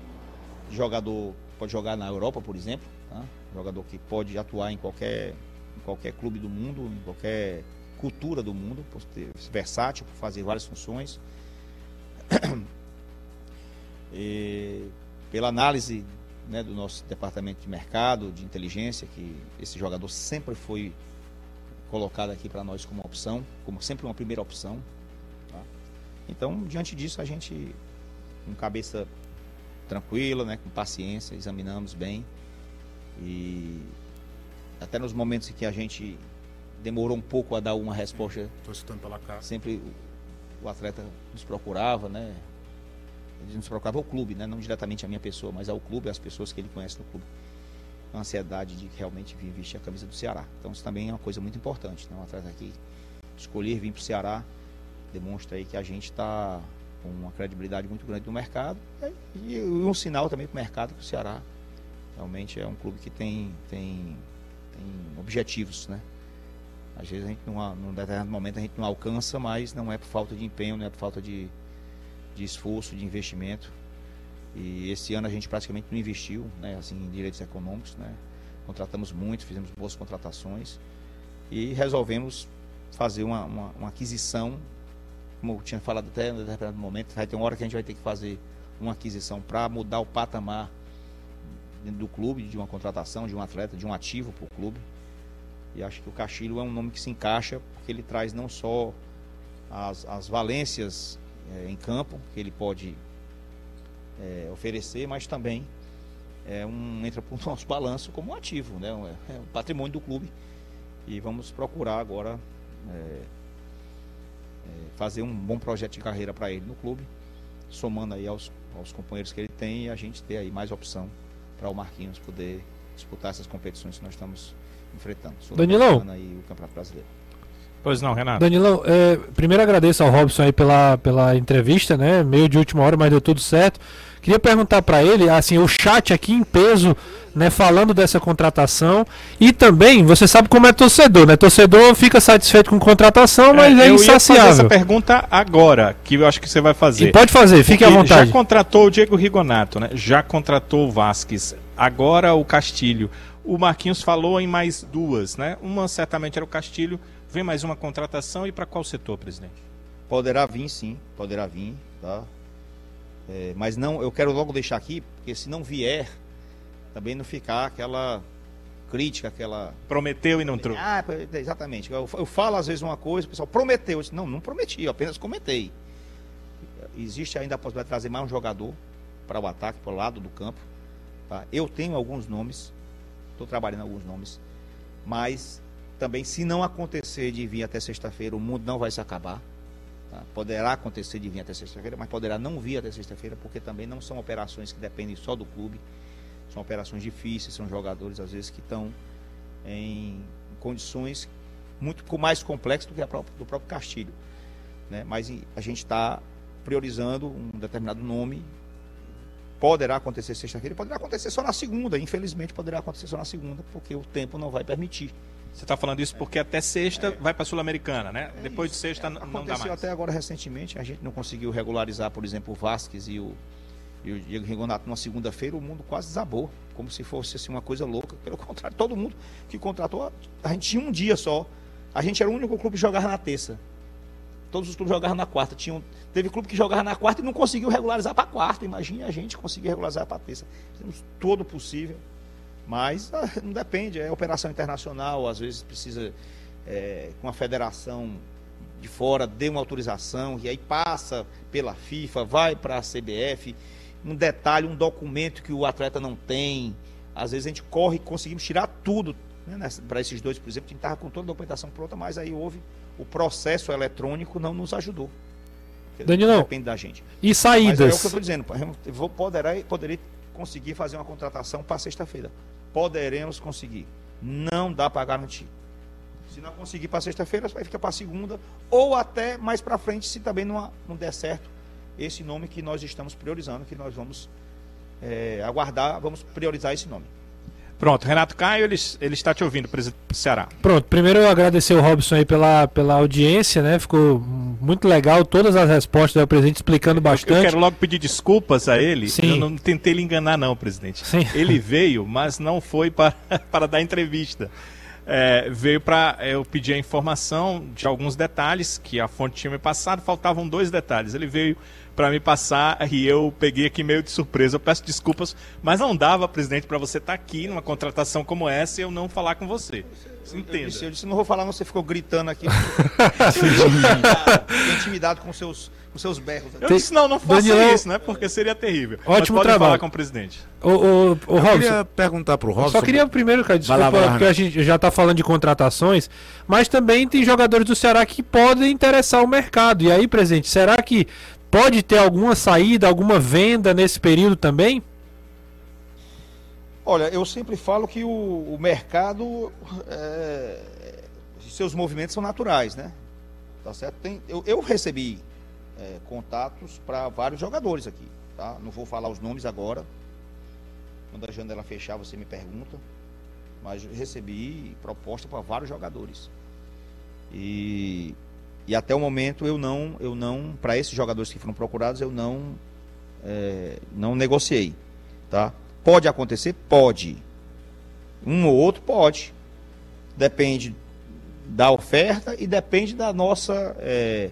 de jogador, pode jogar na Europa, por exemplo, tá? jogador que pode atuar em qualquer em qualquer clube do mundo, em qualquer cultura do mundo, por ser versátil, por fazer várias funções. *clears throat* E, pela análise né, do nosso departamento de mercado, de inteligência, que esse jogador sempre foi colocado aqui para nós como opção, como sempre uma primeira opção. Tá? Então, diante disso, a gente, com cabeça tranquila, né, com paciência, examinamos bem e até nos momentos em que a gente demorou um pouco a dar uma resposta. Estou pela casa. Sempre o, atleta nos procurava, né? Ele nos procurava o clube, né? Não diretamente a minha pessoa, mas ao clube, as pessoas que ele conhece no clube. A ansiedade de realmente vir vestir a camisa do Ceará. Então isso também é uma coisa muito importante, né? Um atleta aqui escolher vir para o Ceará demonstra aí que a gente está com uma credibilidade muito grande no mercado e, e um sinal também para o mercado que o Ceará realmente é um clube que tem, tem tem objetivos, né? Às vezes a gente não, num determinado momento a gente não alcança, mas não é por falta de empenho, não é por falta de, de esforço, de investimento. E esse ano a gente praticamente não investiu, né, assim, em direitos econômicos, né? Contratamos muito, fizemos boas contratações e resolvemos fazer uma, uma, uma aquisição, como eu tinha falado até em determinado momento, vai ter uma hora que a gente vai ter que fazer uma aquisição para mudar o patamar dentro do clube, de uma contratação, de um atleta, de um ativo para o clube. E acho que o Castilho é um nome que se encaixa, porque ele traz não só as, as valências é, em campo, que ele pode é, oferecer, mas também é um, entra para o *laughs* nosso balanço como um ativo, né? é um patrimônio do clube. E vamos procurar agora é, fazer um bom projeto de carreira para ele no clube, somando aí aos, aos companheiros que ele tem e a gente ter aí mais opção para o Marquinhos poder disputar essas competições que nós estamos enfrentando. Danilão. E o Campeonato Brasileiro. Pois não, Renato. Danilão, é, primeiro agradeço ao Robson aí pela, pela entrevista, né? Meio de última hora, mas deu tudo certo. Queria perguntar para ele, assim, o chat aqui em peso, né, falando dessa contratação. E também, você sabe como é torcedor, né? Torcedor fica satisfeito com contratação, mas é, é eu insaciável. Eu fazer essa pergunta agora, que eu acho que você vai fazer. E pode fazer, fique à vontade. Já contratou o Diego Rigonato, né? Já contratou o Vasquez. Agora o Castilho. O Marquinhos falou em mais duas, né? Uma certamente era o Castilho. Vem mais uma contratação e para qual setor, presidente? Poderá vir, sim, poderá vir, tá? É, mas não, eu quero logo deixar aqui, porque se não vier, também não ficar aquela crítica, aquela. Prometeu e não trouxe. Ah, exatamente. Eu, eu, falo às vezes uma coisa, o pessoal prometeu. Eu disse, não, não prometi, eu apenas comentei. Existe ainda a possibilidade de trazer mais um jogador para o ataque, para o lado do campo. Tá? Eu tenho alguns nomes, estou trabalhando alguns nomes, mas também, se não acontecer de vir até sexta-feira, o mundo não vai se acabar. Tá? Poderá acontecer de vir até sexta-feira, mas poderá não vir até sexta-feira, porque também não são operações que dependem só do clube. São operações difíceis, são jogadores, às vezes, que estão em condições muito mais complexas do que a própria, do próprio Castilho. Né? Mas a gente está priorizando um determinado nome. Poderá acontecer sexta-feira, poderá acontecer só na segunda. Infelizmente, poderá acontecer só na segunda, porque o tempo não vai permitir. Você está falando isso porque até sexta é. vai para a Sul-Americana, né? É Depois isso. de sexta é, não dá mais. Aconteceu até agora recentemente, a gente não conseguiu regularizar, por exemplo, o Vasquez e o, e o Diego Rigonato numa segunda-feira, o mundo quase desabou, como se fosse assim, uma coisa louca. Pelo *laughs* contrário, todo mundo que contratou, a gente tinha um dia só. A gente era o único clube que jogava na terça. Todos os clubes jogavam na quarta. Tinham, teve clube que jogava na quarta e não conseguiu regularizar para quarta. Imagine a gente conseguir regularizar para a terça. Fizemos todo o possível. Mas ah, não depende, é operação internacional, às vezes precisa é, com a federação de fora dê uma autorização e aí passa pela FIFA, vai para a CBF, um detalhe, um documento que o atleta não tem. Às vezes a gente corre e conseguimos tirar tudo. Né, para esses dois, por exemplo, a gente estava com toda a documentação pronta, mas aí houve o processo eletrônico não nos ajudou. Danilo, depende da gente. E saídas? Mas é o que eu estou dizendo. Eu vou, poderei, poderei conseguir fazer uma contratação para sexta-feira. Poderemos conseguir. Não dá para garantir. Se não conseguir para sexta-feira, vai ficar para segunda ou até mais para frente, se também não, não der certo esse nome que nós estamos priorizando, que nós vamos é, aguardar, vamos priorizar esse nome. Pronto, Renato Caio, ele, ele está te ouvindo, presidente do Ceará. Pronto, primeiro eu agradecer o Robson aí pela, pela audiência, né? Ficou muito legal todas as respostas do presidente explicando bastante. Eu quero logo pedir desculpas a ele. Sim. Eu não tentei lhe enganar, não, presidente. Sim. Ele veio, mas não foi para, *laughs* para dar entrevista. É, veio para eu pedir a informação de alguns detalhes que a fonte tinha me passado, faltavam dois detalhes. Ele veio para me passar e eu peguei aqui meio de surpresa. Eu peço desculpas, mas não dava, presidente, para você estar tá aqui numa contratação como essa e eu não falar com você. Entenda. Eu disse, eu disse, não vou falar, você ficou gritando aqui. *laughs* intimidado, intimidado com seus com seus berros. Eu disse, não, não faça Daniel... isso, né? Porque seria terrível. Ótimo Mas pode trabalho. falar com o presidente. O, o, o eu queria perguntar pro Robson. Só queria primeiro, cara, desculpa, lá, porque a gente já está falando de contratações, mas também tem jogadores do Ceará que podem interessar o mercado. E aí, presidente, será que Pode ter alguma saída, alguma venda nesse período também? Olha, eu sempre falo que o, o mercado, é, seus movimentos são naturais, né? Tá certo? Tem, eu, eu recebi é, contatos para vários jogadores aqui, tá? Não vou falar os nomes agora. Quando a janela fechar, você me pergunta. Mas recebi proposta para vários jogadores. E e até o momento eu não, eu não, para esses jogadores que foram procurados, eu não, é, não negociei, tá? Pode acontecer, pode. Um ou outro pode. Depende da oferta e depende da nossa, é,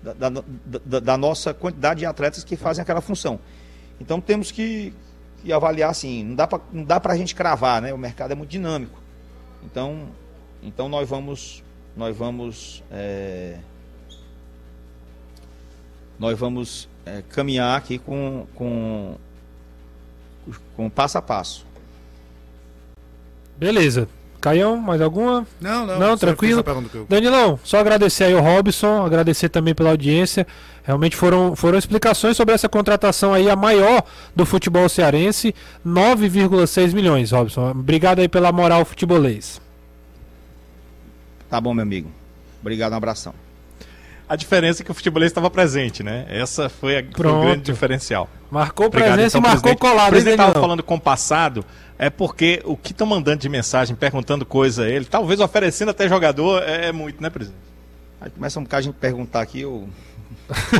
da, da, da, da, nossa quantidade de atletas que fazem aquela função. Então temos que, que avaliar assim. Não dá para a gente cravar, né? O mercado é muito dinâmico. Então, então nós vamos, nós vamos é, nós vamos é, caminhar aqui com, com, com passo a passo. Beleza. Caião, mais alguma? Não, não. Não, tranquilo. Eu... Danilão, só agradecer aí o Robson, agradecer também pela audiência. Realmente foram, foram explicações sobre essa contratação aí, a maior do futebol cearense, 9,6 milhões, Robson. Obrigado aí pela moral futebolês. Tá bom, meu amigo. Obrigado, um abração. A diferença é que o futebolista estava presente, né? Essa foi, a, foi o grande diferencial. Marcou Obrigado, presença então, e marcou presidente. colado. O presidente estava falando com o passado, é porque o que estão mandando de mensagem, perguntando coisa a ele, talvez oferecendo até jogador, é, é muito, né, presidente? Aí começa um bocado a gente perguntar aqui, eu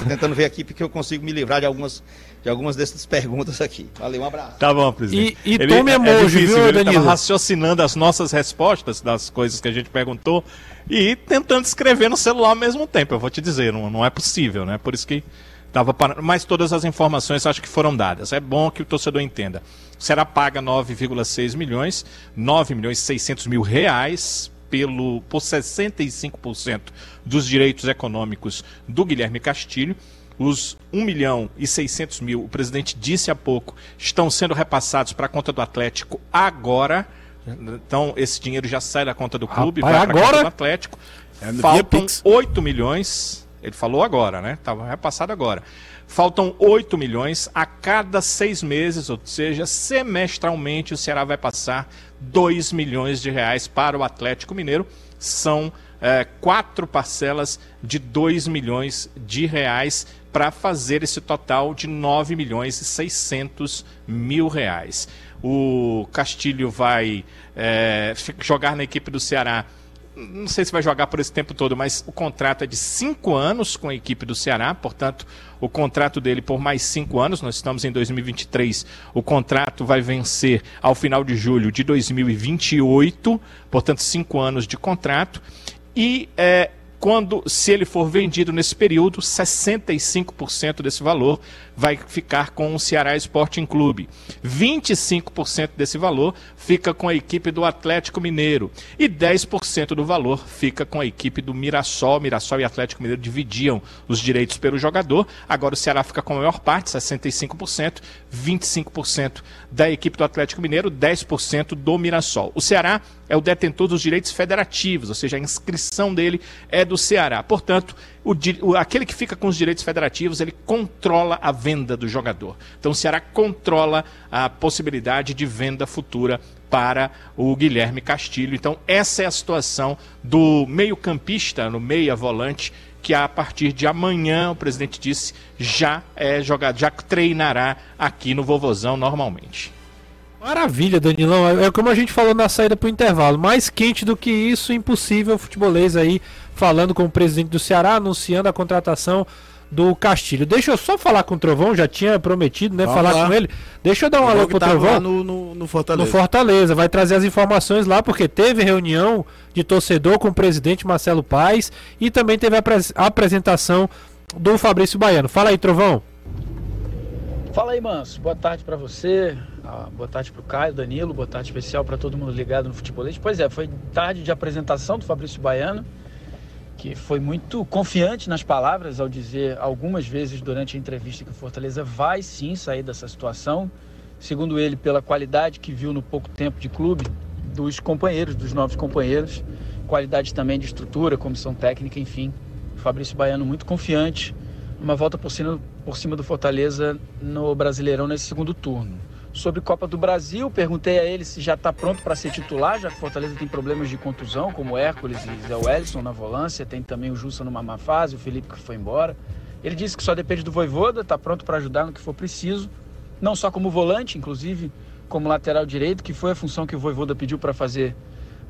tentando ver aqui porque eu consigo me livrar de algumas de algumas dessas perguntas aqui. Valeu, um abraço. Tá bom, presidente. E, e ele, tome emoji, é difícil, viu, Danilo? Ele raciocinando as nossas respostas das coisas que a gente perguntou e tentando escrever no celular ao mesmo tempo. Eu vou te dizer, não, não é possível, né? Por isso que estava parando. Mas todas as informações acho que foram dadas. É bom que o torcedor entenda. Será paga 9,6 milhões, 9 milhões e 600 mil reais pelo, por 65% dos direitos econômicos do Guilherme Castilho. Os 1 milhão e 600 mil, o presidente disse há pouco, estão sendo repassados para a conta do Atlético agora. Então, esse dinheiro já sai da conta do clube, Rapaz, vai para a conta do Atlético. É Faltam 8 milhões Ele falou agora, né? Estava repassado agora. Faltam 8 milhões a cada seis meses, ou seja, semestralmente o Ceará vai passar 2 milhões de reais para o Atlético Mineiro. São é, quatro parcelas de 2 milhões de reais para fazer esse total de 9 milhões e 600 mil reais. O Castilho vai é, jogar na equipe do Ceará não sei se vai jogar por esse tempo todo, mas o contrato é de cinco anos com a equipe do Ceará, portanto, o contrato dele por mais cinco anos, nós estamos em 2023, o contrato vai vencer ao final de julho de 2028, portanto, cinco anos de contrato. E é, quando, se ele for vendido nesse período, 65% desse valor vai ficar com o Ceará Sporting Clube. 25% desse valor fica com a equipe do Atlético Mineiro e 10% do valor fica com a equipe do Mirassol. Mirassol e Atlético Mineiro dividiam os direitos pelo jogador. Agora o Ceará fica com a maior parte, 65%, 25% da equipe do Atlético Mineiro, 10% do Mirassol. O Ceará é o detentor dos direitos federativos, ou seja, a inscrição dele é do Ceará. Portanto, o, o, aquele que fica com os direitos federativos, ele controla a venda do jogador. Então o Ceará controla a possibilidade de venda futura para o Guilherme Castilho. Então essa é a situação do meio-campista, no meia volante, que a partir de amanhã, o presidente disse, já é jogado, já treinará aqui no Vovozão normalmente. Maravilha, Danilão. É, é como a gente falou na saída para o intervalo. Mais quente do que isso, impossível futebolês aí falando com o presidente do Ceará, anunciando a contratação do Castilho. Deixa eu só falar com o Trovão, já tinha prometido, né? Vamos falar lá. com ele. Deixa eu dar um alô pro Trovão. No, no, no, Fortaleza. No Fortaleza. Vai trazer as informações lá, porque teve reunião de torcedor com o presidente Marcelo Paes e também teve a, a apresentação do Fabrício Baiano. Fala aí, Trovão. Fala aí, Manso. Boa tarde para você. Ah, boa tarde para o Caio, Danilo. Boa tarde especial para todo mundo ligado no futebolês. Pois é, foi tarde de apresentação do Fabrício Baiano que foi muito confiante nas palavras ao dizer algumas vezes durante a entrevista que o Fortaleza vai sim sair dessa situação. Segundo ele, pela qualidade que viu no pouco tempo de clube dos companheiros, dos novos companheiros, qualidade também de estrutura, comissão técnica, enfim. Fabrício Baiano muito confiante numa volta por cima, por cima do Fortaleza no Brasileirão nesse segundo turno. Sobre Copa do Brasil, perguntei a ele se já está pronto para ser titular, já que Fortaleza tem problemas de contusão, como Hércules e Zé Wellison na volância, tem também o Jussa numa má fase, o Felipe que foi embora. Ele disse que só depende do Voivoda, está pronto para ajudar no que for preciso, não só como volante, inclusive como lateral direito, que foi a função que o Voivoda pediu para fazer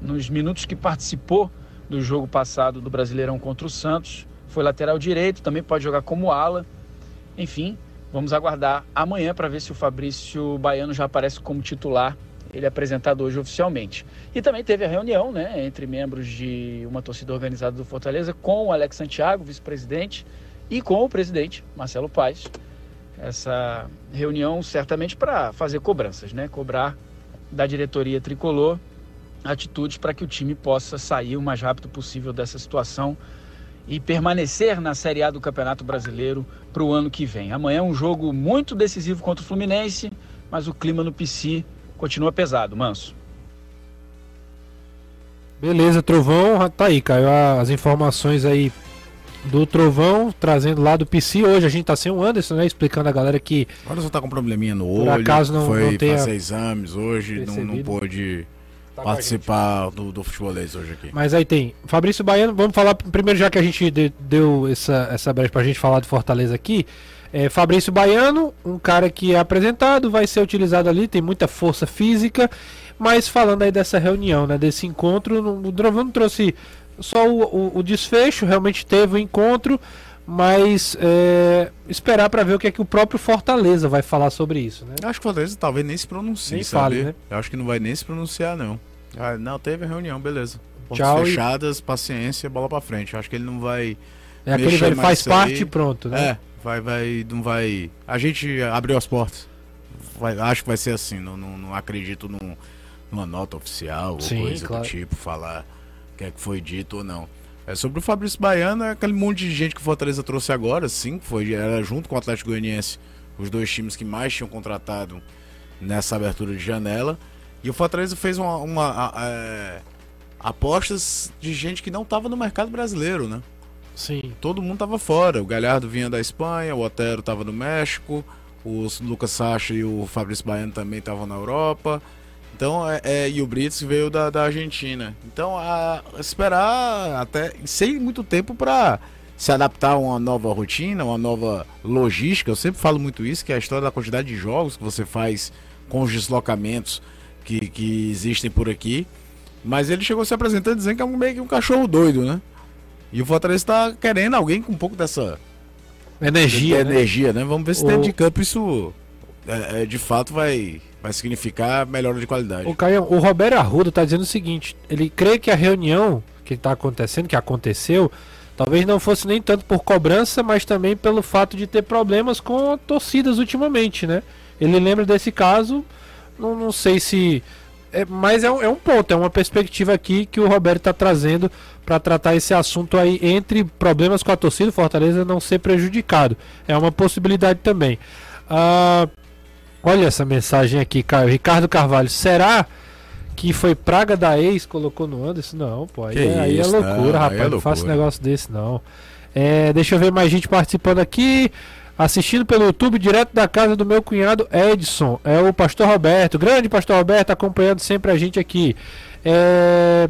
nos minutos que participou do jogo passado do Brasileirão contra o Santos. Foi lateral direito, também pode jogar como ala. Enfim, Vamos aguardar amanhã para ver se o Fabrício Baiano já aparece como titular. Ele é apresentado hoje oficialmente. E também teve a reunião né, entre membros de uma torcida organizada do Fortaleza com o Alex Santiago, vice-presidente, e com o presidente, Marcelo Paes. Essa reunião certamente para fazer cobranças, né? Cobrar da diretoria tricolor atitudes para que o time possa sair o mais rápido possível dessa situação e permanecer na Série A do Campeonato Brasileiro para o ano que vem. Amanhã é um jogo muito decisivo contra o Fluminense, mas o clima no PC continua pesado, Manso. Beleza, Trovão, tá aí, caiu as informações aí do Trovão, trazendo lá do PC. Hoje a gente tá sem o Anderson, né? Explicando a galera que. O Anderson tá com probleminha no olho. Por acaso não, foi não tenha fazer exames hoje, não, não pôde tá participar do, do futebolês hoje aqui. Mas aí tem Fabrício Baiano, vamos falar primeiro, já que a gente deu essa, essa brecha pra gente falar do Fortaleza aqui. É, Fabrício Baiano, um cara que é apresentado, vai ser utilizado ali, tem muita força física, mas falando aí dessa reunião, né, desse encontro, o Drovão não trouxe só o, o, o, desfecho, realmente teve o um encontro, mas é, esperar para ver o que é que o próprio Fortaleza vai falar sobre isso, né? Acho que o Fortaleza talvez nem se pronuncie, nem sabe? Fale, né? Eu acho que não vai nem se pronunciar, não. Ah, não, teve reunião, beleza. Portas Tchau fechadas, e... paciência, bola para frente. Acho que ele não vai. É aquele velho faz parte e pronto, né? É, vai, vai, não vai. A gente abriu as portas. Vai, acho que vai ser assim. Não, não, não acredito num, numa nota oficial ou Sim, coisa claro. do tipo, falar o que é que foi dito ou não. É sobre o Fabrício Baiano, é aquele monte de gente que o Fortaleza trouxe agora, sim, foi, era junto com o Atlético Goianiense, os dois times que mais tinham contratado nessa abertura de janela. E o Fortaleza fez uma, uma é, apostas de gente que não estava no mercado brasileiro, né? Sim. Todo mundo tava fora. O Galhardo vinha da Espanha, o Otero tava no México, os Lucas Sacha e o Fabrício Baiano também estavam na Europa. Então, é, é, e o Brits veio da, da Argentina. Então, a, esperar até sem muito tempo para se adaptar a uma nova rotina, uma nova logística. Eu sempre falo muito isso, que é a história da quantidade de jogos que você faz com os deslocamentos que, que existem por aqui. Mas ele chegou se apresentando dizendo que é um, meio que um cachorro doido, né? E o Fortaleza está querendo alguém com um pouco dessa Energia. né? energia, né? Vamos ver se O- dentro de campo isso é, é, de fato vai, vai significar melhora de qualidade. O Caio, o Roberto Arruda tá dizendo o seguinte: ele crê que a reunião que está acontecendo, que aconteceu, talvez não fosse nem tanto por cobrança, mas também pelo fato de ter problemas com torcidas ultimamente, né? Ele lembra desse caso, não, não sei se. É, mas é um, é um ponto, é uma perspectiva aqui que o Roberto está trazendo para tratar esse assunto aí entre problemas com a torcida, Fortaleza não ser prejudicado. É uma possibilidade também. Ah, olha essa mensagem aqui, Caio. Ricardo Carvalho, será que foi praga da ex colocou no Anderson? Não, pô. Aí, é, aí é isso, loucura, não, aí rapaz. é não faça um loucura. negócio desse, não. É, deixa eu ver mais gente participando aqui. Assistindo pelo YouTube, direto da casa do meu cunhado Edson. É o Pastor Roberto. Grande Pastor Roberto, acompanhando sempre a gente aqui. É,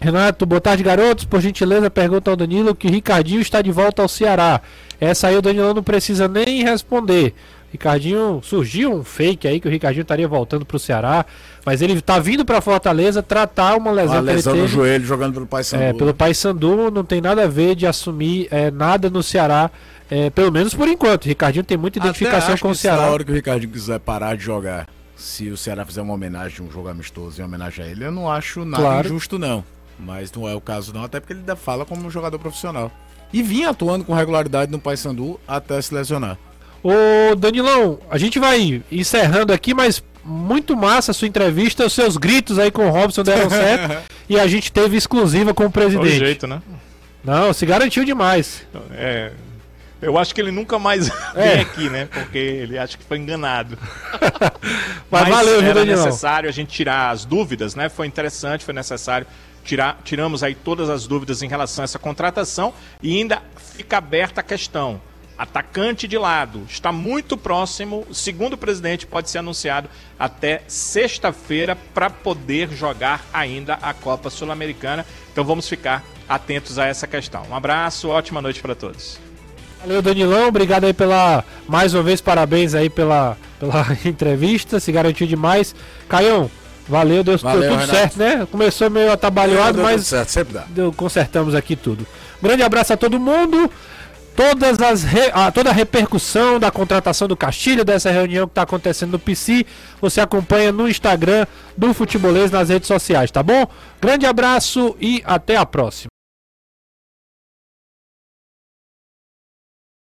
Renato, boa tarde, garotos. Por gentileza, pergunta ao Danilo que Ricardinho está de volta ao Ceará. Essa aí o Danilo não precisa nem responder. Ricardinho surgiu um fake aí que o Ricardinho estaria voltando para o Ceará, mas ele está vindo para Fortaleza tratar uma lesão, Uma lesão no joelho jogando pelo Paysandu. É, pelo Paysandu não tem nada a ver de assumir é, nada no Ceará, é, pelo menos por enquanto. Ricardinho tem muita identificação com o se Na Ceará. hora que o Ricardinho quiser parar de jogar, se o Ceará fizer uma homenagem, um jogo amistoso em homenagem a ele, eu não acho nada Claro. injusto, não. Mas não é o caso, não, até porque ele ainda fala como um jogador profissional. E vinha atuando com regularidade no Paysandu até se lesionar. Ô Danilão, a gente vai encerrando aqui, mas muito massa a sua entrevista, os seus gritos aí com o Robson deram *laughs* certo e a gente teve exclusiva com o o presidente. jeito, né? Não, se garantiu demais. É, eu acho que ele nunca mais *laughs* É. vem aqui, né? Porque ele acha que foi enganado. *laughs* Mas, valeu, viu, era necessário a gente tirar as dúvidas, né? Foi interessante, foi necessário tirar, tiramos aí todas as dúvidas em relação a essa contratação e ainda fica aberta a questão. Atacante de lado está muito próximo. Segundo o presidente, pode ser anunciado até sexta-feira para poder jogar ainda a Copa Sul-Americana. Então vamos ficar atentos a essa questão. Um abraço, ótima noite para todos. Valeu, Danilão. Obrigado aí pela. Mais uma vez, parabéns aí pela, pela *laughs* entrevista. Se garantiu demais. Caião, valeu, deu, deu Valeu, tudo Renato. certo, né? Começou meio atabalhoado, Deu mas tudo certo, sempre dá. deu- consertamos aqui tudo. Grande abraço a todo mundo. Todas as re- ah, toda a repercussão da contratação do Castilho, dessa reunião que está acontecendo no PC, você acompanha no Instagram do Futebolês nas redes sociais, tá bom? Grande abraço e até a próxima.